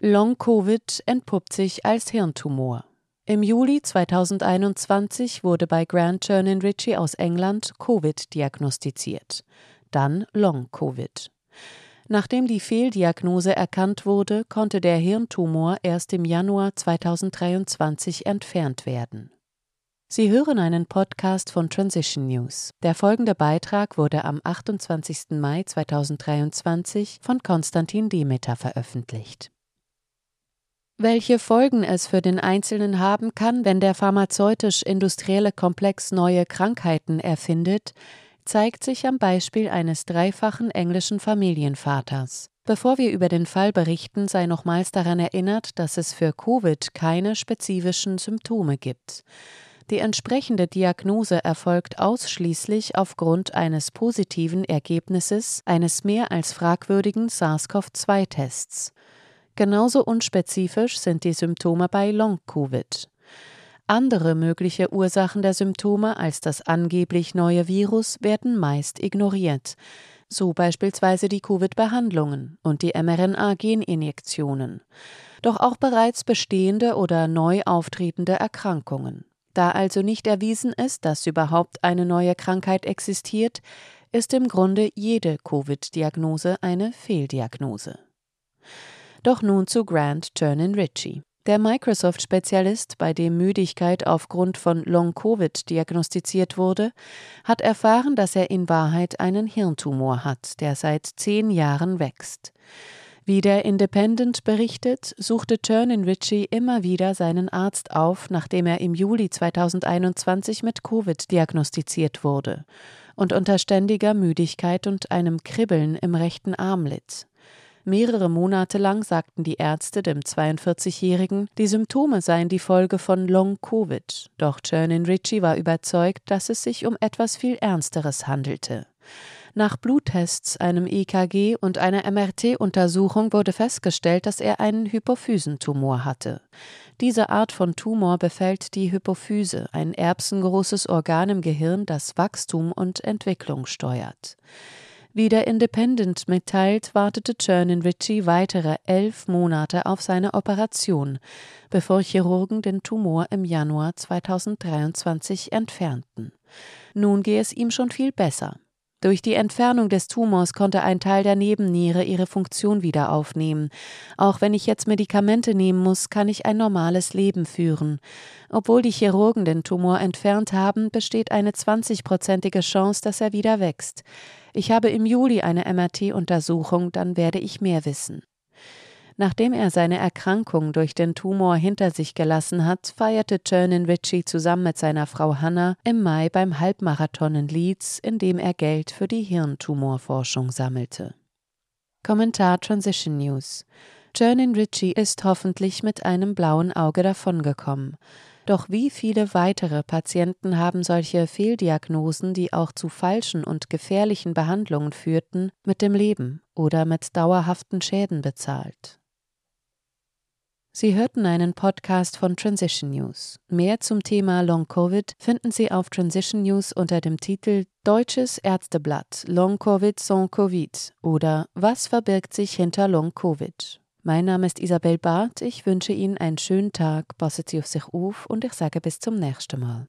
Long-Covid entpuppt sich als Hirntumor. Im Juli 2021 wurde bei Grant Chernin Ritchie aus England Covid diagnostiziert, dann Long-Covid. Nachdem die Fehldiagnose erkannt wurde, konnte der Hirntumor erst im Januar 2023 entfernt werden. Sie hören einen Podcast von Transition News. Der folgende Beitrag wurde am 28. Mai 2023 von Konstantin Demeter veröffentlicht. Welche Folgen es für den Einzelnen haben kann, wenn der pharmazeutisch-industrielle Komplex neue Krankheiten erfindet, zeigt sich am Beispiel eines dreifachen englischen Familienvaters. Bevor wir über den Fall berichten, sei nochmals daran erinnert, dass es für Covid keine spezifischen Symptome gibt. Die entsprechende Diagnose erfolgt ausschließlich aufgrund eines positiven Ergebnisses eines mehr als fragwürdigen SARS-CoV-2-Tests. Genauso unspezifisch sind die Symptome bei Long-Covid. Andere mögliche Ursachen der Symptome als das angeblich neue Virus werden meist ignoriert, so beispielsweise die Covid-Behandlungen und die mRNA-Geninjektionen, doch auch bereits bestehende oder neu auftretende Erkrankungen. Da also nicht erwiesen ist, dass überhaupt eine neue Krankheit existiert, ist im Grunde jede Covid-Diagnose eine Fehldiagnose. Doch nun zu Grant Turnin Ritchie. Der Microsoft-Spezialist, bei dem Müdigkeit aufgrund von Long-Covid diagnostiziert wurde, hat erfahren, dass er in Wahrheit einen Hirntumor hat, der seit zehn Jahren wächst. Wie der Independent berichtet, suchte Turnin Ritchie immer wieder seinen Arzt auf, nachdem er im Juli 2021 mit Covid diagnostiziert wurde und unter ständiger Müdigkeit und einem Kribbeln im rechten Arm litt. Mehrere Monate lang sagten die Ärzte dem 42-Jährigen, die Symptome seien die Folge von Long-Covid. Doch Chernin Ritchie war überzeugt, dass es sich um etwas viel Ernsteres handelte. Nach Bluttests, einem EKG und einer MRT-Untersuchung wurde festgestellt, dass er einen Hypophysentumor hatte. Diese Art von Tumor befällt die Hypophyse, ein erbsengroßes Organ im Gehirn, das Wachstum und Entwicklung steuert. Wie der Independent mitteilt, wartete Chernin Ritchie weitere elf Monate auf seine Operation, bevor Chirurgen den Tumor im Januar 2023 entfernten. Nun gehe es ihm schon viel besser. Durch die Entfernung des Tumors konnte ein Teil der Nebenniere ihre Funktion wieder aufnehmen. Auch wenn ich jetzt Medikamente nehmen muss, kann ich ein normales Leben führen. Obwohl die Chirurgen den Tumor entfernt haben, besteht eine 20-prozentige Chance, dass er wieder wächst. Ich habe im Juli eine MRT-Untersuchung, dann werde ich mehr wissen. Nachdem er seine Erkrankung durch den Tumor hinter sich gelassen hat, feierte Chernin Ritchie zusammen mit seiner Frau Hannah im Mai beim Halbmarathon in Leeds, in dem er Geld für die Hirntumorforschung sammelte. Kommentar Transition News Chernin Ritchie ist hoffentlich mit einem blauen Auge davongekommen. Doch wie viele weitere Patienten haben solche Fehldiagnosen, die auch zu falschen und gefährlichen Behandlungen führten, mit dem Leben oder mit dauerhaften Schäden bezahlt? Sie hörten einen Podcast von Transition News. Mehr zum Thema Long Covid finden Sie auf Transition News unter dem Titel Deutsches Ärzteblatt Long Covid sans Covid oder Was verbirgt sich hinter Long Covid? Mein Name ist Isabel Barth. Ich wünsche Ihnen einen schönen Tag, passen Sie auf sich auf und ich sage bis zum nächsten Mal.